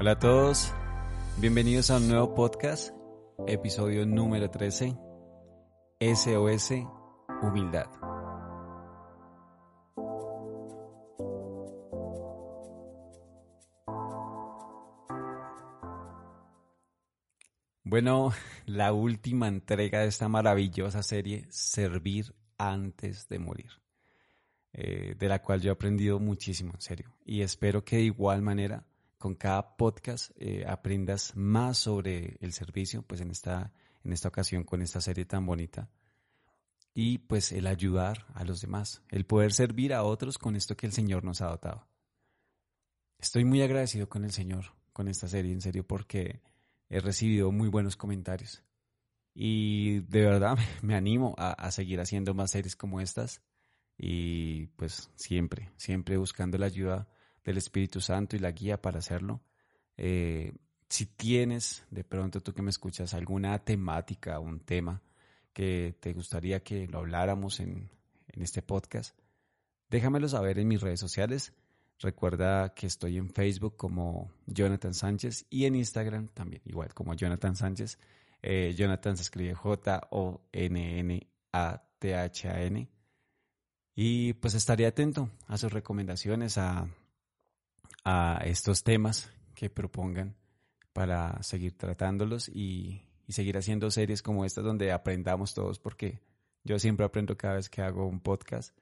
Hola a todos, bienvenidos a un nuevo podcast, episodio número 13, SOS Humildad. Bueno, la última entrega de esta maravillosa serie, Servir antes de morir, eh, de la cual yo he aprendido muchísimo, en serio. Y espero que de igual manera, con cada podcast, eh, aprendas más sobre el servicio, pues en esta, en esta ocasión con esta serie tan bonita. Y pues el ayudar a los demás, el poder servir a otros con esto que el Señor nos ha dotado. Estoy muy agradecido con el Señor, con esta serie, en serio, porque he recibido muy buenos comentarios. Y de verdad me animo a, seguir haciendo más series como estas. Y pues siempre, siempre buscando la ayuda del Espíritu Santo y la guía para hacerlo. Eh, si tienes, de pronto tú que me escuchas, alguna temática un tema que te gustaría que lo habláramos en, en este podcast, déjamelo saber en mis redes sociales. Recuerda que estoy en Facebook como Jonathan Sánchez y en Instagram también, igual como Jonathan Sánchez. Eh, Jonathan se escribe J-O-N-N-A-T-H-A-N. Y pues estaré atento a sus recomendaciones, a, a estos temas que propongan para seguir tratándolos y, seguir haciendo series como estas donde aprendamos todos, porque yo siempre aprendo cada vez que hago un podcast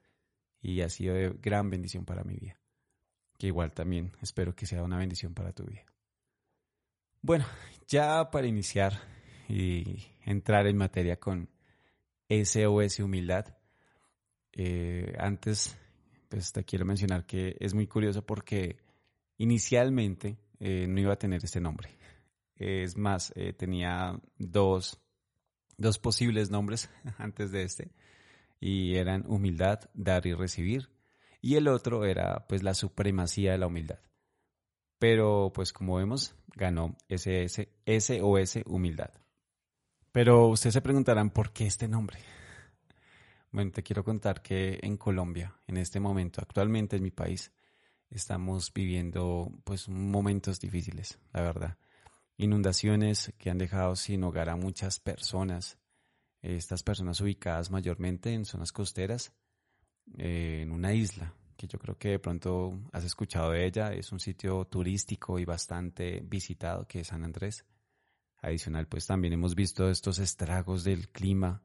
y ha sido de gran bendición para mi vida que igual también espero que sea una bendición para tu vida. Bueno, ya para iniciar y entrar en materia con SOS Humildad, eh, antes pues te quiero mencionar que es muy curioso porque inicialmente eh, no iba a tener este nombre. Es más, eh, tenía dos, dos posibles nombres antes de este y eran humildad, dar y recibir y el otro era pues la supremacía de la humildad. Pero pues como vemos, ganó ese SOS humildad. Pero ustedes se preguntarán por qué este nombre. Bueno, te quiero contar que en Colombia, en este momento, actualmente en mi país, estamos viviendo pues momentos difíciles, la verdad. Inundaciones que han dejado sin hogar a muchas personas. Estas personas ubicadas mayormente en zonas costeras eh, en una isla, que yo creo que de pronto has escuchado de ella. Es un sitio turístico y bastante visitado, que es San Andrés. Adicional, pues también hemos visto estos estragos del clima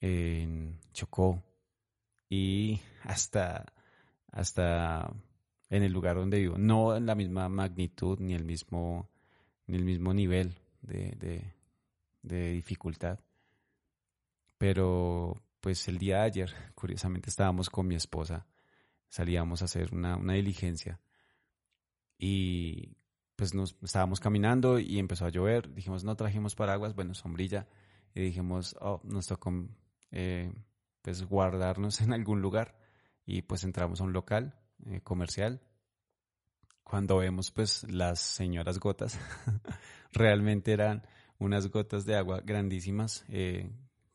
en Chocó y hasta, hasta en el lugar donde vivo. No en la misma magnitud ni el mismo, ni el mismo nivel de, de dificultad. Pero, pues el día ayer, curiosamente, estábamos con mi esposa, salíamos a hacer una, diligencia y pues nos estábamos caminando y empezó a llover. Dijimos, no trajimos paraguas, bueno, sombrilla. Y dijimos, oh, nos tocó eh, pues guardarnos en algún lugar. Y pues entramos a un local eh, comercial. Cuando vemos pues las señoras gotas, realmente eran unas gotas de agua grandísimas, eh,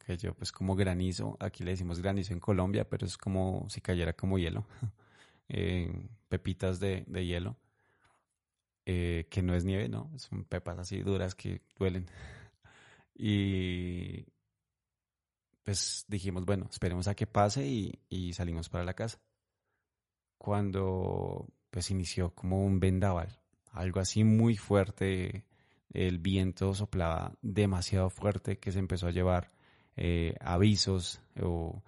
que yo pues como granizo, aquí le decimos granizo en Colombia, pero es como si cayera como hielo, eh, pepitas de, hielo, eh, que no es nieve, no, son pepas así duras que duelen. y pues dijimos, bueno, esperemos a que pase y, y salimos para la casa. Cuando pues inició como un vendaval, algo así muy fuerte, el viento soplaba demasiado fuerte que se empezó a llevar eh, avisos o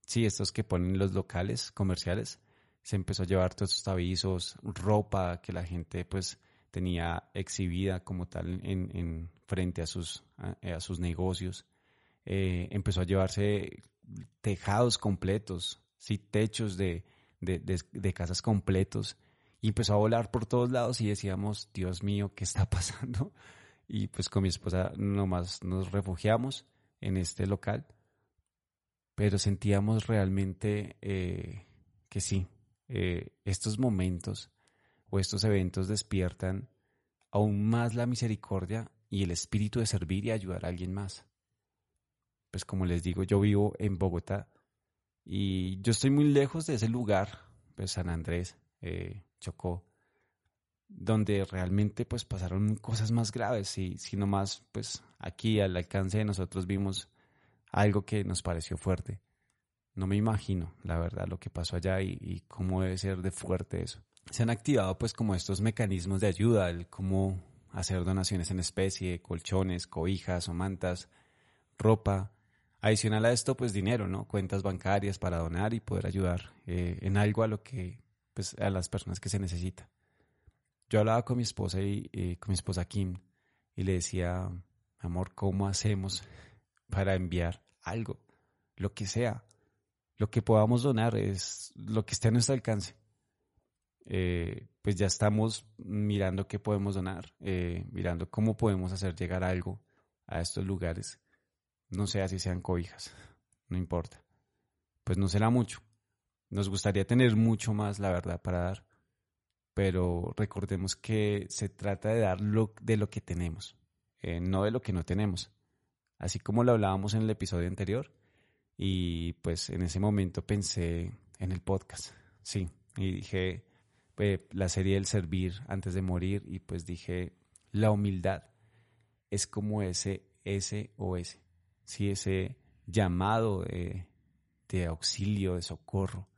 sí, estos que ponen los locales comerciales. Se empezó a llevar todos estos avisos, ropa que la gente pues tenía exhibida como tal en, frente a sus, a, sus negocios. Eh, empezó a llevarse tejados completos, sí, techos de, de, de, casas completos y empezó a volar por todos lados y decíamos, Dios mío, ¿qué está pasando? Y pues con mi esposa nomás nos refugiamos en este local, pero sentíamos realmente eh, que sí, eh, estos momentos o estos eventos despiertan aún más la misericordia y el espíritu de servir y ayudar a alguien más. Pues como les digo, yo vivo en Bogotá y yo estoy muy lejos de ese lugar, pues San Andrés, eh, Chocó. donde realmente pues pasaron cosas más graves y sino más pues aquí al alcance de nosotros vimos algo que nos pareció fuerte. No me imagino, la verdad, lo que pasó allá y, cómo debe ser de fuerte eso. Se han activado pues como estos mecanismos de ayuda, el cómo hacer donaciones en especie, colchones, cobijas o mantas, ropa. Adicional a esto, pues dinero, ¿no? Cuentas bancarias para donar y poder ayudar eh, en algo a lo que, pues a las personas que se necesita. Yo hablaba con mi esposa y eh, con mi esposa Kim y le decía, amor, ¿cómo hacemos para enviar algo? Lo que sea, lo que podamos donar es lo que esté a nuestro alcance. Eh, pues ya estamos mirando qué podemos donar, mirando cómo podemos hacer llegar algo a estos lugares. No sé si sean cobijas, no importa. Pues no será mucho. Nos gustaría tener mucho más, la verdad, para dar. Pero recordemos que se trata de dar lo, de lo que tenemos, eh, no de lo que no tenemos. Así como lo hablábamos en el episodio anterior, y pues en ese momento pensé en el podcast, sí, y dije, la serie del servir antes de morir y pues dije, la humildad es como ese SOS, sí, ese llamado de, auxilio, de socorro.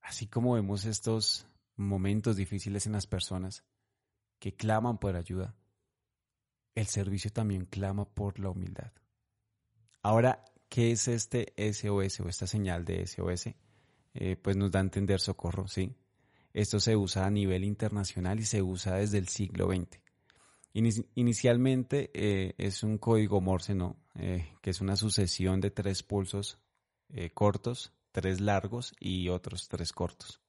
Así como vemos estos momentos difíciles en las personas que claman por ayuda, el servicio también clama por la humildad. Ahora, ¿qué es este SOS o esta señal de SOS? Eh, pues nos da a entender socorro, ¿sí? Esto se usa a nivel internacional y se usa desde el siglo XX. Inicialmente eh, es un código Morse, ¿no? Eh, que es una sucesión de tres pulsos cortos, tres largos y otros tres cortos.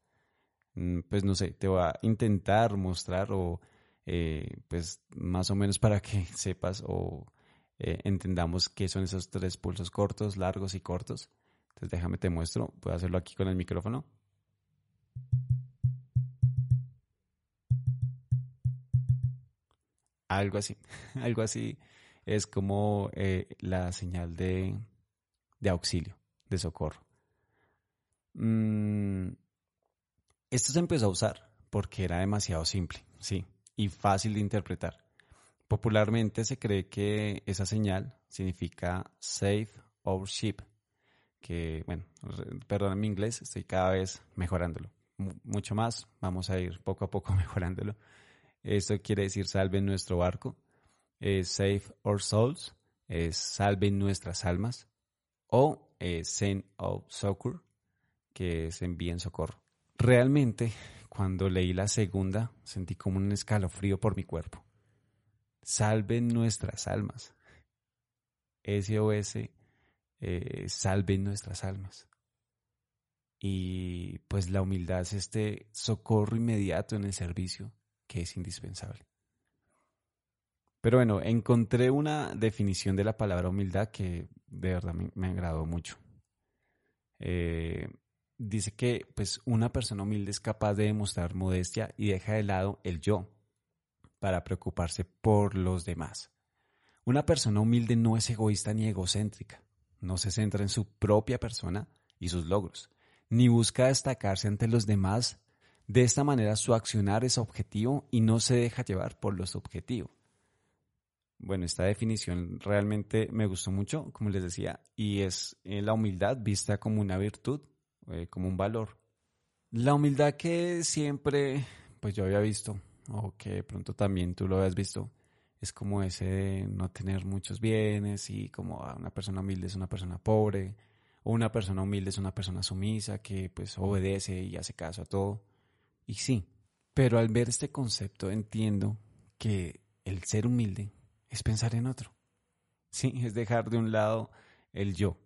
Mm, pues no sé, te voy a intentar mostrar o pues más o menos para que sepas o entendamos qué son esos tres pulsos cortos, largos y cortos. Entonces déjame te muestro. Puedo hacerlo aquí con el micrófono. Algo así. Algo así es como eh, la señal de, auxilio, de socorro. Mm, esto se empezó a usar porque era demasiado simple, sí, y fácil de interpretar. Popularmente se cree que esa señal significa Save Our Ship, que, bueno, perdón mi inglés, estoy cada vez mejorándolo. mucho más, vamos a ir poco a poco mejorándolo. Esto quiere decir salven nuestro barco, save our souls, es salven nuestras almas, o send of succor, que es envíen socorro. Realmente, cuando leí la segunda, sentí como un escalofrío por mi cuerpo. Salven nuestras almas. SOS eh, salven nuestras almas. Y pues la humildad es este socorro inmediato en el servicio que es indispensable. Pero bueno, encontré una definición de la palabra humildad que de verdad me, agradó mucho. Eh, dice que pues una persona humilde es capaz de demostrar modestia y deja de lado el yo para preocuparse por los demás. Una persona humilde no es egoísta ni egocéntrica no se centra en su propia persona y sus logros, ni busca destacarse ante los demás. De esta manera su accionar es objetivo y no se deja llevar por los objetivos. Bueno, esta definición realmente me gustó mucho, como les decía, y es eh, la humildad vista como una virtud, eh, como un valor. La humildad que siempre, pues yo había visto, o que pronto también tú lo habías visto, es como ese de no tener muchos bienes y como ah, una persona humilde es una persona pobre o una persona humilde es una persona sumisa que pues obedece y hace caso a todo. Y sí, pero al ver este concepto entiendo que el ser humilde es pensar en otro. Sí, es dejar de un lado el yo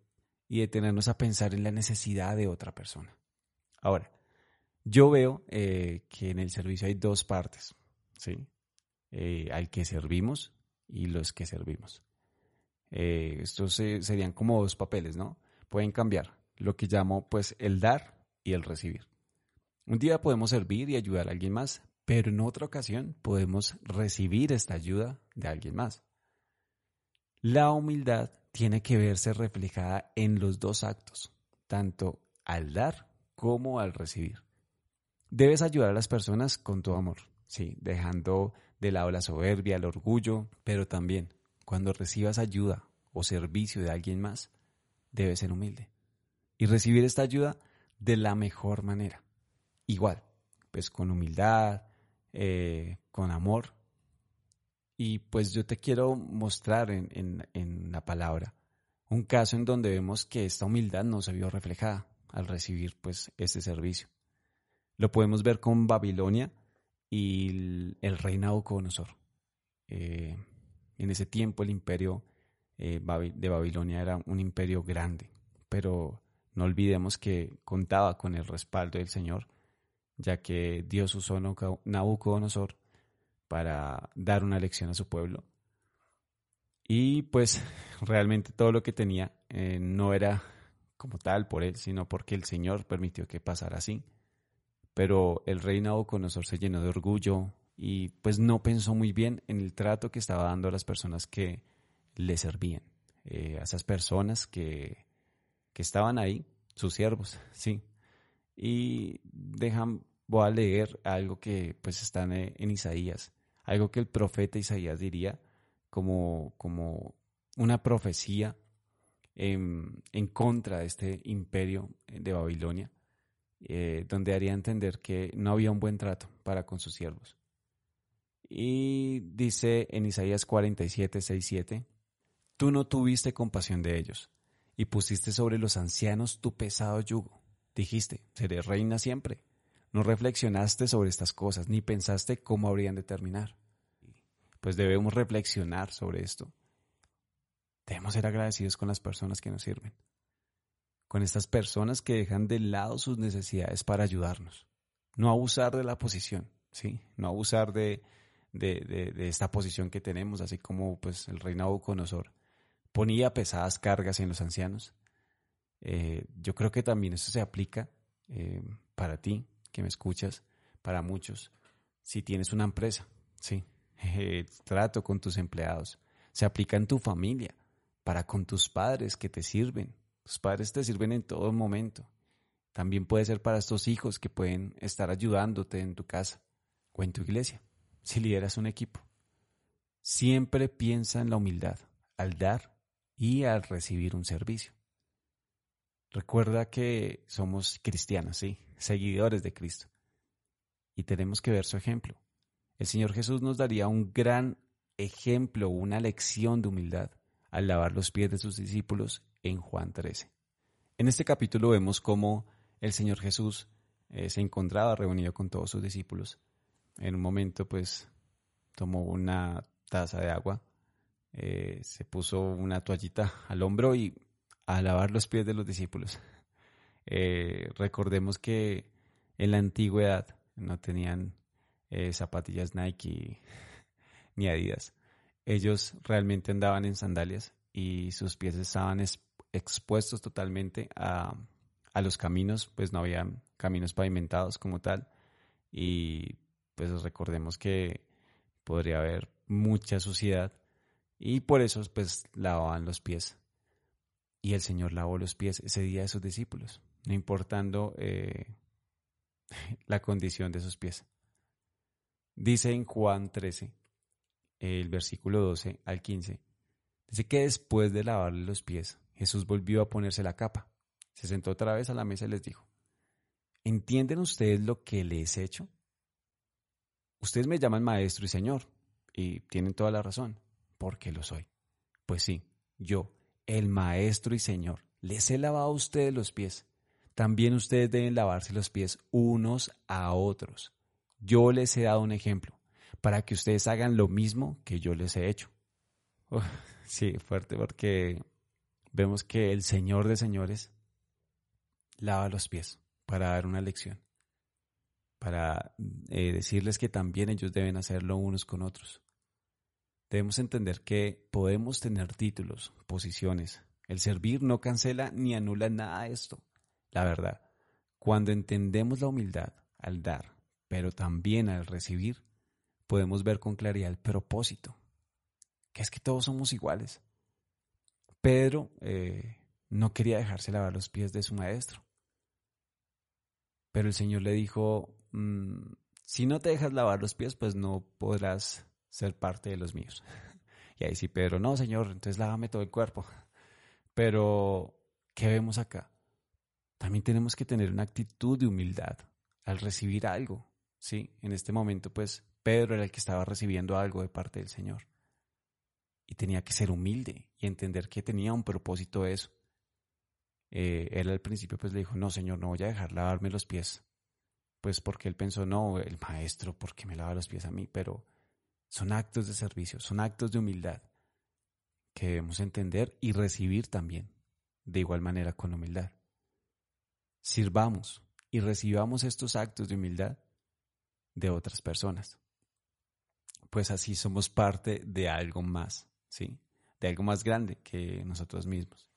y detenernos a pensar en la necesidad de otra persona. Ahora, yo veo eh, que en el servicio hay dos partes, ¿sí? Eh, al que servimos y los que servimos. Eh, estos serían como dos papeles, ¿no? Pueden cambiar. Lo que llamo pues el dar y el recibir. Un día podemos servir y ayudar a alguien más, pero en otra ocasión podemos recibir esta ayuda de alguien más. La humildad tiene que verse reflejada en los dos actos, tanto al dar como al recibir. Debes ayudar a las personas con tu amor, sí, dejando de lado la soberbia, el orgullo, pero también cuando recibas ayuda o servicio de alguien más, debes ser humilde y recibir esta ayuda de la mejor manera. Igual, pues con humildad, eh, con amor. Y pues yo te quiero mostrar en, en la palabra un caso en donde vemos que esta humildad no se vio reflejada al recibir pues este servicio. Lo podemos ver con Babilonia y el, rey Nabucodonosor. Eh, en ese tiempo el imperio eh, de Babilonia era un imperio grande, pero no olvidemos que contaba con el respaldo del Señor, ya que Dios usó Nabucodonosor para dar una lección a su pueblo. Y pues realmente todo lo que tenía eh, no era como tal por él, sino porque el Señor permitió que pasara así pero el rey Nabucodonosor se llenó de orgullo y pues no pensó muy bien en el trato que estaba dando a las personas que le servían, eh, a esas personas que, que estaban ahí, sus siervos, sí. Y dejan, voy a leer algo que pues está en, Isaías, algo que el profeta Isaías diría como, como una profecía en, en contra de este imperio de Babilonia eh, donde haría entender que no había un buen trato para con sus siervos. Y dice en Isaías 47, 6, 7, Tú no tuviste compasión de ellos, y pusiste sobre los ancianos tu pesado yugo. Dijiste, seré reina siempre. No reflexionaste sobre estas cosas, ni pensaste cómo habrían de terminar. Pues debemos reflexionar sobre esto. Debemos ser agradecidos con las personas que nos sirven con estas personas que dejan de lado sus necesidades para ayudarnos. No abusar de la posición, ¿sí? No abusar de, de, esta posición que tenemos, así como pues el rey Nabucodonosor ponía pesadas cargas en los ancianos. Eh, yo creo que también eso se aplica eh, para ti, que me escuchas, para muchos. Si tienes una empresa, sí, trato con tus empleados. Se aplica en tu familia, para con tus padres que te sirven, tus padres te sirven en todo momento. También puede ser para estos hijos que pueden estar ayudándote en tu casa o en tu iglesia, si lideras un equipo. Siempre piensa en la humildad al dar y al recibir un servicio. Recuerda que somos cristianos, sí, seguidores de Cristo. Y tenemos que ver su ejemplo. El Señor Jesús nos daría un gran ejemplo, una lección de humildad al lavar los pies de sus discípulos en Juan 13. En este capítulo vemos cómo el Señor Jesús eh, se encontraba reunido con todos sus discípulos. En un momento, pues, tomó una taza de agua, eh, se puso una toallita al hombro y a lavar los pies de los discípulos. Eh, recordemos que en la antigüedad no tenían zapatillas Nike ni Adidas. Ellos realmente andaban en sandalias y sus pies estaban expuestos totalmente a, los caminos, pues no había caminos pavimentados como tal. Y pues recordemos que podría haber mucha suciedad y por eso pues lavaban los pies. Y el Señor lavó los pies ese día de sus discípulos, no importando eh, la condición de sus pies. Dice en Juan 13, el versículo 12 al 15, dice que después de lavarle los pies, Jesús volvió a ponerse la capa, se sentó otra vez a la mesa y les dijo, ¿entienden ustedes lo que les he hecho? Ustedes me llaman maestro y señor, y tienen toda la razón, porque lo soy. Pues sí, yo, el maestro y señor, les he lavado a ustedes los pies. También ustedes deben lavarse los pies unos a otros. Yo les he dado un ejemplo, para que ustedes hagan lo mismo que yo les he hecho. sí, fuerte porque vemos que el Señor de señores lava los pies para dar una lección, para eh, decirles que también ellos deben hacerlo unos con otros. Debemos entender que podemos tener títulos, posiciones. El servir no cancela ni anula nada de esto. La verdad, cuando entendemos la humildad al dar, pero también al recibir, podemos ver con claridad el propósito, que es que todos somos iguales. Pedro eh, no quería dejarse lavar los pies de su maestro. Pero el Señor le dijo, mm, si no te dejas lavar los pies, pues no podrás ser parte de los míos. Y ahí sí, Pedro, no, Señor, entonces lávame todo el cuerpo. Pero, ¿qué vemos acá? También tenemos que tener una actitud de humildad al recibir algo, ¿sí? En este momento, pues, Pedro era el que estaba recibiendo algo de parte del Señor. Y tenía que ser humilde y entender que tenía un propósito eso. Eh, él al principio pues le dijo, no, Señor, no voy a dejar lavarme los pies. Pues porque él pensó, no, el maestro, ¿por qué me lava los pies a mí? Pero son actos de servicio, son actos de humildad que debemos entender y recibir también, de igual manera con humildad. Sirvamos y recibamos estos actos de humildad de otras personas. Pues así somos parte de algo más, ¿sí? De algo más grande que nosotros mismos.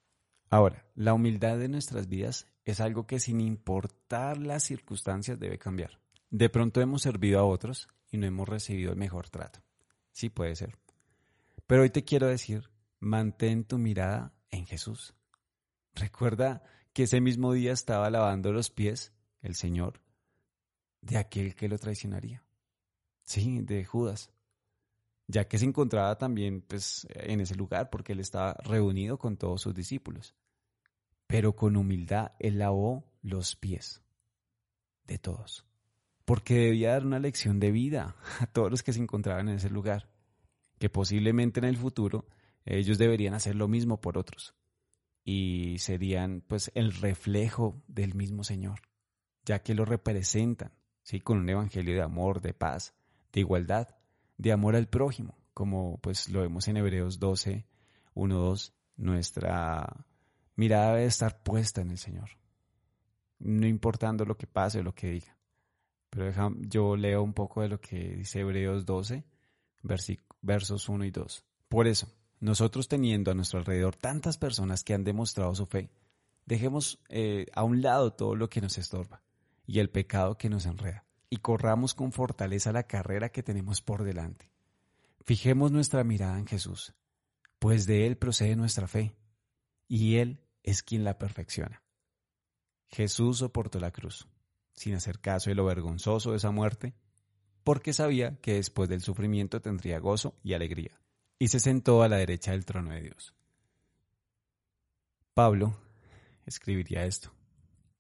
Ahora, la humildad de nuestras vidas es algo que sin importar las circunstancias debe cambiar. De pronto hemos servido a otros y no hemos recibido el mejor trato. Sí puede ser. Pero hoy te quiero decir, mantén tu mirada en Jesús. Recuerda que ese mismo día estaba lavando los pies el Señor de aquel que lo traicionaría. Sí, de Judas. Ya que se encontraba también pues, en ese lugar porque él estaba reunido con todos sus discípulos. Pero con humildad él lavó los pies de todos porque debía dar una lección de vida a todos los que se encontraban en ese lugar, que posiblemente en el futuro ellos deberían hacer lo mismo por otros y serían pues el reflejo del mismo Señor, ya que lo representan, ¿sí? con un evangelio de amor, de paz, de igualdad, de amor al prójimo, como pues lo vemos en Hebreos 12, 1, 2, nuestra mirada debe estar puesta en el Señor, no importando lo que pase o lo que diga. Pero yo leo un poco de lo que dice Hebreos 12, versos 1 y 2. Por eso, nosotros teniendo a nuestro alrededor tantas personas que han demostrado su fe, dejemos eh, a un lado todo lo que nos estorba y el pecado que nos enreda, y corramos con fortaleza la carrera que tenemos por delante. Fijemos nuestra mirada en Jesús, pues de Él procede nuestra fe, y Él es quien la perfecciona. Jesús soportó la cruz sin hacer caso de lo vergonzoso de esa muerte, porque sabía que después del sufrimiento tendría gozo y alegría, y se sentó a la derecha del trono de Dios. Pablo escribiría esto,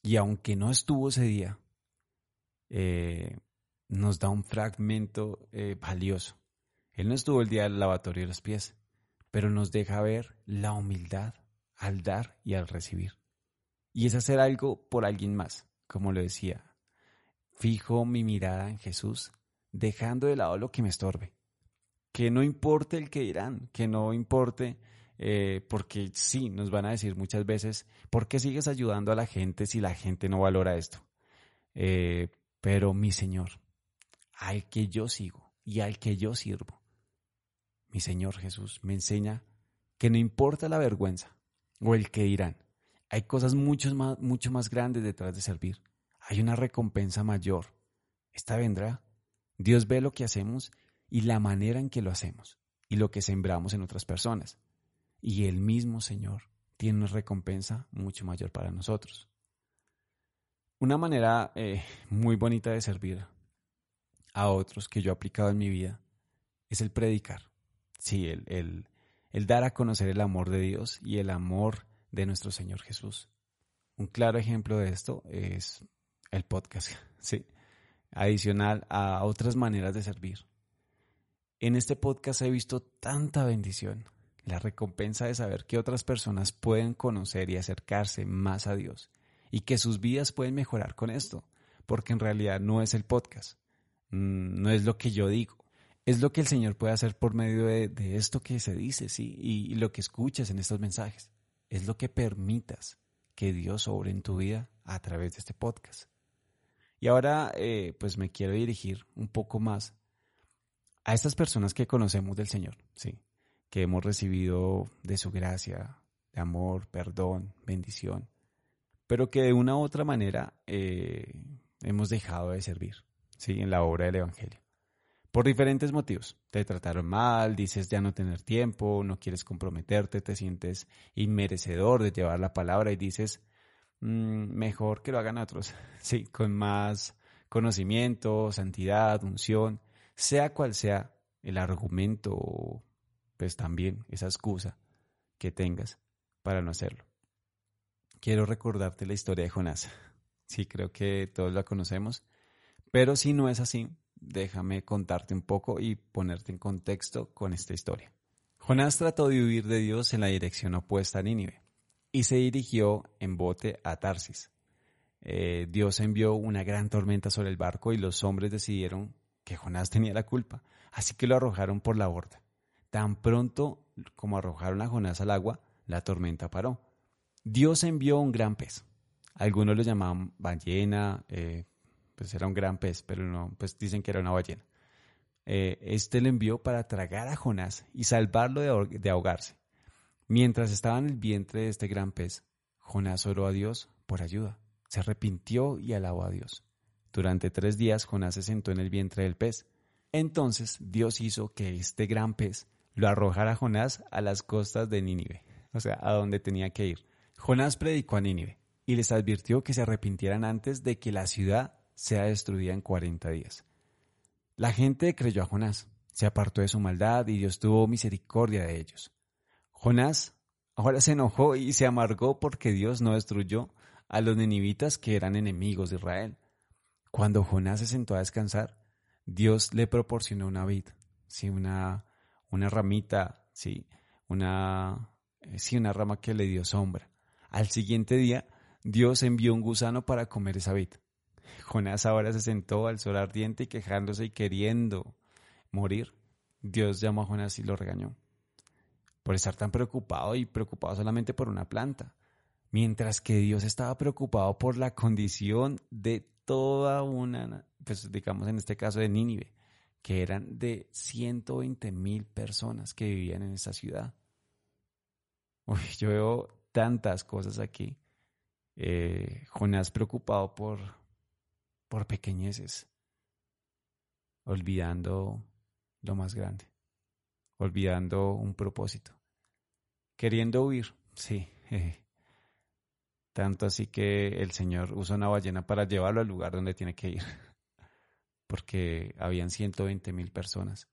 y aunque no estuvo ese día, eh, nos da un fragmento eh, valioso. Él no estuvo el día del lavatorio de los pies, pero nos deja ver la humildad al dar y al recibir. Y es hacer algo por alguien más, como lo decía, fijo mi mirada en Jesús, dejando de lado lo que me estorbe. Que no importe el que dirán, que no importe, eh, porque sí, nos van a decir muchas veces, ¿por qué sigues ayudando a la gente si la gente no valora esto? Eh, pero mi Señor, al que yo sigo y al que yo sirvo, mi Señor Jesús me enseña que no importa la vergüenza o el que dirán, hay cosas mucho más, mucho más grandes detrás de servir hay una recompensa mayor. Esta vendrá. Dios ve lo que hacemos y la manera en que lo hacemos y lo que sembramos en otras personas. Y el mismo Señor tiene una recompensa mucho mayor para nosotros. Una manera eh, muy bonita de servir a otros que yo he aplicado en mi vida es el predicar. Sí, el, el, el dar a conocer el amor de Dios y el amor de nuestro Señor Jesús. Un claro ejemplo de esto es el podcast, sí, adicional a otras maneras de servir. En este podcast he visto tanta bendición, la recompensa de saber que otras personas pueden conocer y acercarse más a Dios y que sus vidas pueden mejorar con esto, porque en realidad no es el podcast, mm, no es lo que yo digo, es lo que el Señor puede hacer por medio de, esto que se dice, sí, y, y lo que escuchas en estos mensajes, es lo que permitas que Dios obre en tu vida a través de este podcast. Y ahora eh, pues me quiero dirigir un poco más a estas personas que conocemos del Señor, ¿sí? que hemos recibido de su gracia, de amor, perdón, bendición, pero que de una u otra manera eh, hemos dejado de servir ¿sí? en la obra del Evangelio. Por diferentes motivos. Te trataron mal, dices ya no tener tiempo, no quieres comprometerte, te sientes inmerecedor de llevar la palabra y dices, Mm, mejor que lo hagan otros, sí, con más conocimiento, santidad, unción, sea cual sea el argumento, pues también esa excusa que tengas para no hacerlo. Quiero recordarte la historia de Jonás. Sí, creo que todos la conocemos, pero si no es así, déjame contarte un poco y ponerte en contexto con esta historia. Jonás trató de huir de Dios en la dirección opuesta a Nínive y se dirigió en bote a Tarsis. Eh, Dios envió una gran tormenta sobre el barco y los hombres decidieron que Jonás tenía la culpa, así que lo arrojaron por la borda. Tan pronto como arrojaron a Jonás al agua, la tormenta paró. Dios envió un gran pez. Algunos lo llamaban ballena, eh, pues era un gran pez, pero no, pues dicen que era una ballena. Eh, este lo envió para tragar a Jonás y salvarlo de, ahogarse. Mientras estaba en el vientre de este gran pez, Jonás oró a Dios por ayuda. Se arrepintió y alabó a Dios. Durante tres días Jonás se sentó en el vientre del pez. Entonces Dios hizo que este gran pez lo arrojara a Jonás a las costas de Nínive, o sea, a donde tenía que ir. Jonás predicó a Nínive y les advirtió que se arrepintieran antes de que la ciudad sea destruida en cuarenta días. La gente creyó a Jonás, se apartó de su maldad y Dios tuvo misericordia de ellos. Jonás ahora se enojó y se amargó porque Dios no destruyó a los ninivitas que eran enemigos de Israel. Cuando Jonás se sentó a descansar, Dios le proporcionó una vid, sí, una, una ramita, sí, una, eh, sí, una rama que le dio sombra. Al siguiente día, Dios envió un gusano para comer esa vid. Jonás ahora se sentó al sol ardiente y quejándose y queriendo morir. Dios llamó a Jonás y lo regañó por estar tan preocupado y preocupado solamente por una planta, mientras que Dios estaba preocupado por la condición de toda una, pues digamos en este caso de Nínive, que eran de 120 mil personas que vivían en esa ciudad. Uy, yo veo tantas cosas aquí. Eh, Jonás preocupado por, por pequeñeces, olvidando lo más grande, olvidando un propósito, queriendo huir, sí. Tanto así que el Señor usa una ballena para llevarlo al lugar donde tiene que ir, porque habían 120 mil personas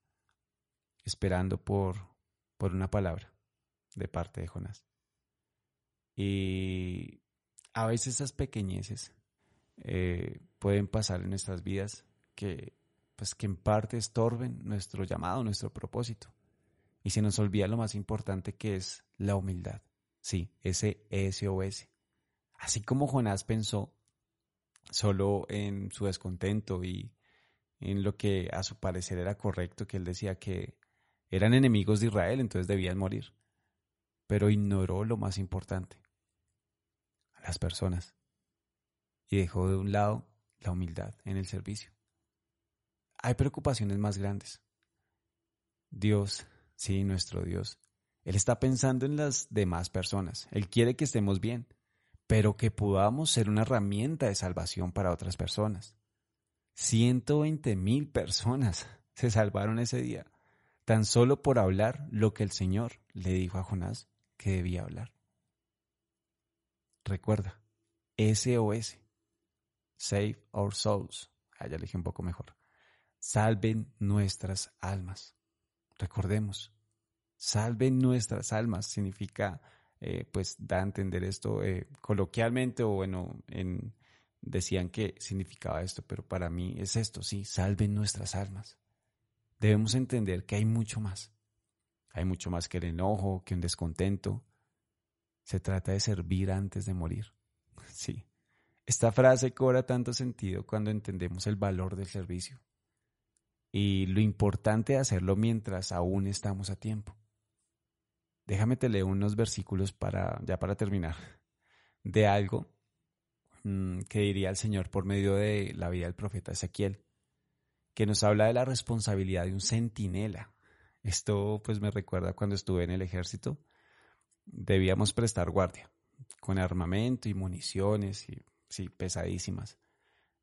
esperando por, por una palabra de parte de Jonás. Y a veces esas pequeñeces eh, pueden pasar en nuestras vidas que, pues, que en parte estorben nuestro llamado, nuestro propósito. Y se nos olvida lo más importante que es la humildad. Sí, ese SOS. Así como Jonás pensó solo en su descontento y en lo que a su parecer era correcto, que él decía que eran enemigos de Israel, entonces debían morir. Pero ignoró lo más importante, a las personas y dejó de un lado la humildad en el servicio. Hay preocupaciones más grandes. Dios, sí, nuestro Dios, Él está pensando en las demás personas. Él quiere que estemos bien, pero que podamos ser una herramienta de salvación para otras personas. 120 mil personas se salvaron ese día, tan solo por hablar lo que el Señor le dijo a Jonás que debía hablar. Recuerda, SOS, Save Our Souls. Ah, ya un poco mejor. Salven nuestras almas. Recordemos, salven nuestras almas significa, eh, pues da a entender esto eh, coloquialmente o bueno, en, decían que significaba esto, pero para mí es esto, sí, salven nuestras almas. Debemos entender que hay mucho más. Hay mucho más que el enojo, que un descontento. Se trata de servir antes de morir. Sí, esta frase cobra tanto sentido cuando entendemos el valor del servicio y lo importante de hacerlo mientras aún estamos a tiempo. Déjame te leo unos versículos para ya para terminar de algo mm, que diría el Señor por medio de la vida del profeta Ezequiel, que nos habla de la responsabilidad de un centinela. Esto pues me recuerda cuando estuve en el ejército, debíamos prestar guardia con armamento y municiones y sí, pesadísimas.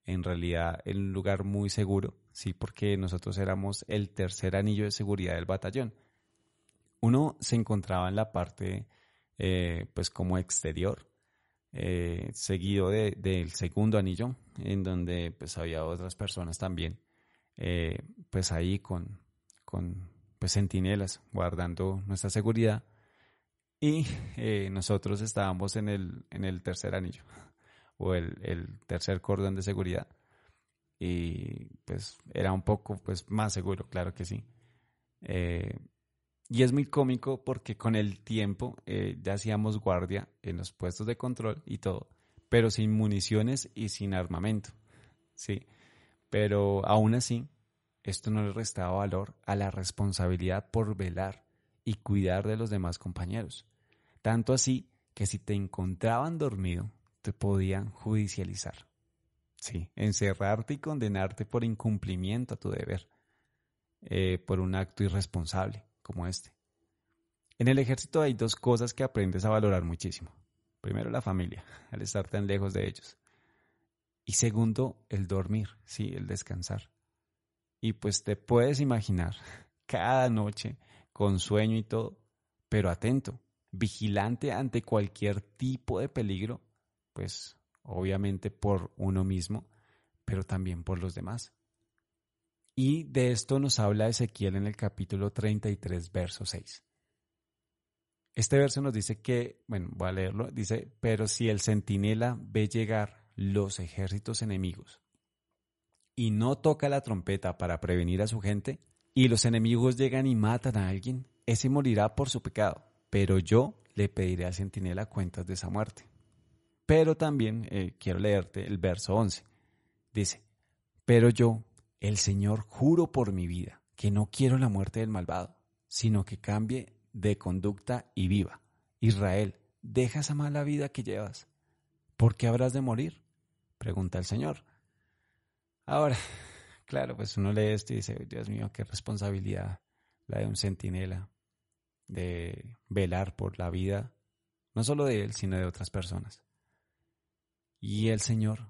En realidad, en un lugar muy seguro, sí, porque nosotros éramos el tercer anillo de seguridad del batallón. Uno se encontraba en la parte, eh, pues como exterior, eh, seguido del segundo anillo, en donde pues había otras personas también, eh, pues ahí con, con pues centinelas guardando nuestra seguridad y eh, nosotros estábamos en el, en el tercer anillo o el, tercer cordón de seguridad y pues era un poco pues más seguro, claro que sí. Y es muy cómico porque con el tiempo eh, ya hacíamos guardia en los puestos de control y todo, pero sin municiones y sin armamento. Sí. Pero aún así, esto no le restaba valor a la responsabilidad por velar y cuidar de los demás compañeros. Tanto así que si te encontraban dormido, te podían judicializar. Sí, encerrarte y condenarte por incumplimiento a tu deber, eh, por un acto irresponsable como este. En el ejército hay dos cosas que aprendes a valorar muchísimo. Primero, la familia, al estar tan lejos de ellos. Y segundo, el dormir, sí, el descansar. Y pues te puedes imaginar, cada noche, con sueño y todo, pero atento, vigilante ante cualquier tipo de peligro, pues obviamente por uno mismo, pero también por los demás. Y de esto nos habla Ezequiel en el capítulo 33, verso 6. Este verso nos dice que, bueno, voy a leerlo, dice, pero si el centinela ve llegar los ejércitos enemigos y no toca la trompeta para prevenir a su gente, y los enemigos llegan y matan a alguien, ese morirá por su pecado, pero yo le pediré al centinela cuentas de esa muerte. Pero también eh, quiero leerte el verso 11. Dice, pero yo, el Señor juro por mi vida que no quiero la muerte del malvado, sino que cambie de conducta y viva. Israel, deja esa mala vida que llevas. ¿Por qué habrás de morir? Pregunta el Señor. Ahora, claro, pues uno lee esto y dice, Dios mío, qué responsabilidad la de un centinela, de velar por la vida, no solo de él, sino de otras personas. Y el Señor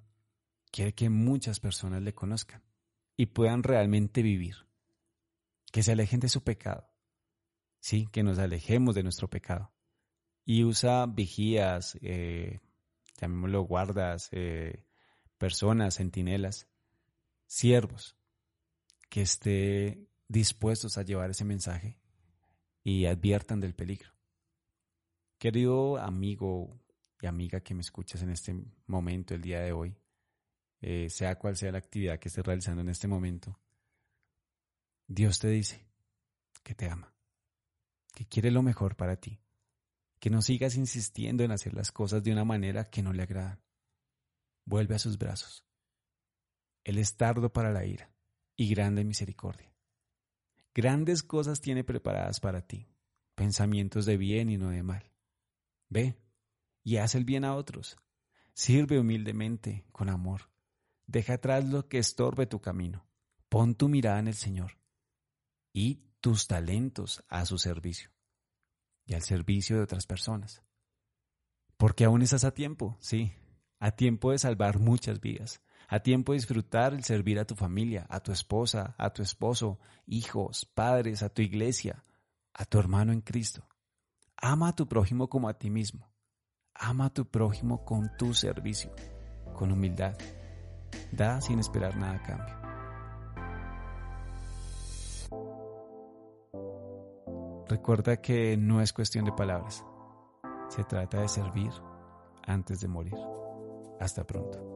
quiere que muchas personas le conozcan y puedan realmente vivir. Que se alejen de su pecado. Sí, que nos alejemos de nuestro pecado. Y usa vigías, eh, llamémoslo guardas, eh, personas, centinelas, siervos, que estén dispuestos a llevar ese mensaje y adviertan del peligro. Querido amigo y amiga que me escuchas en este momento, el día de hoy, eh, sea cual sea la actividad que estés realizando en este momento, Dios te dice que te ama, que quiere lo mejor para ti, que no sigas insistiendo en hacer las cosas de una manera que no le agrada. Vuelve a sus brazos. Él es tardo para la ira y grande misericordia. Grandes cosas tiene preparadas para ti, pensamientos de bien y no de mal. Ve y haz el bien a otros. Sirve humildemente, con amor. Deja atrás lo que estorbe tu camino. Pon tu mirada en el Señor y tus talentos a su servicio y al servicio de otras personas. Porque aún estás a tiempo, sí, a tiempo de salvar muchas vidas, a tiempo de disfrutar el servir a tu familia, a tu esposa, a tu esposo, hijos, padres, a tu iglesia, a tu hermano en Cristo. Ama a tu prójimo como a ti mismo. Ama a tu prójimo con tu servicio, con humildad Da sin esperar nada a cambio. Recuerda que no es cuestión de palabras. Se trata de servir antes de morir. Hasta pronto.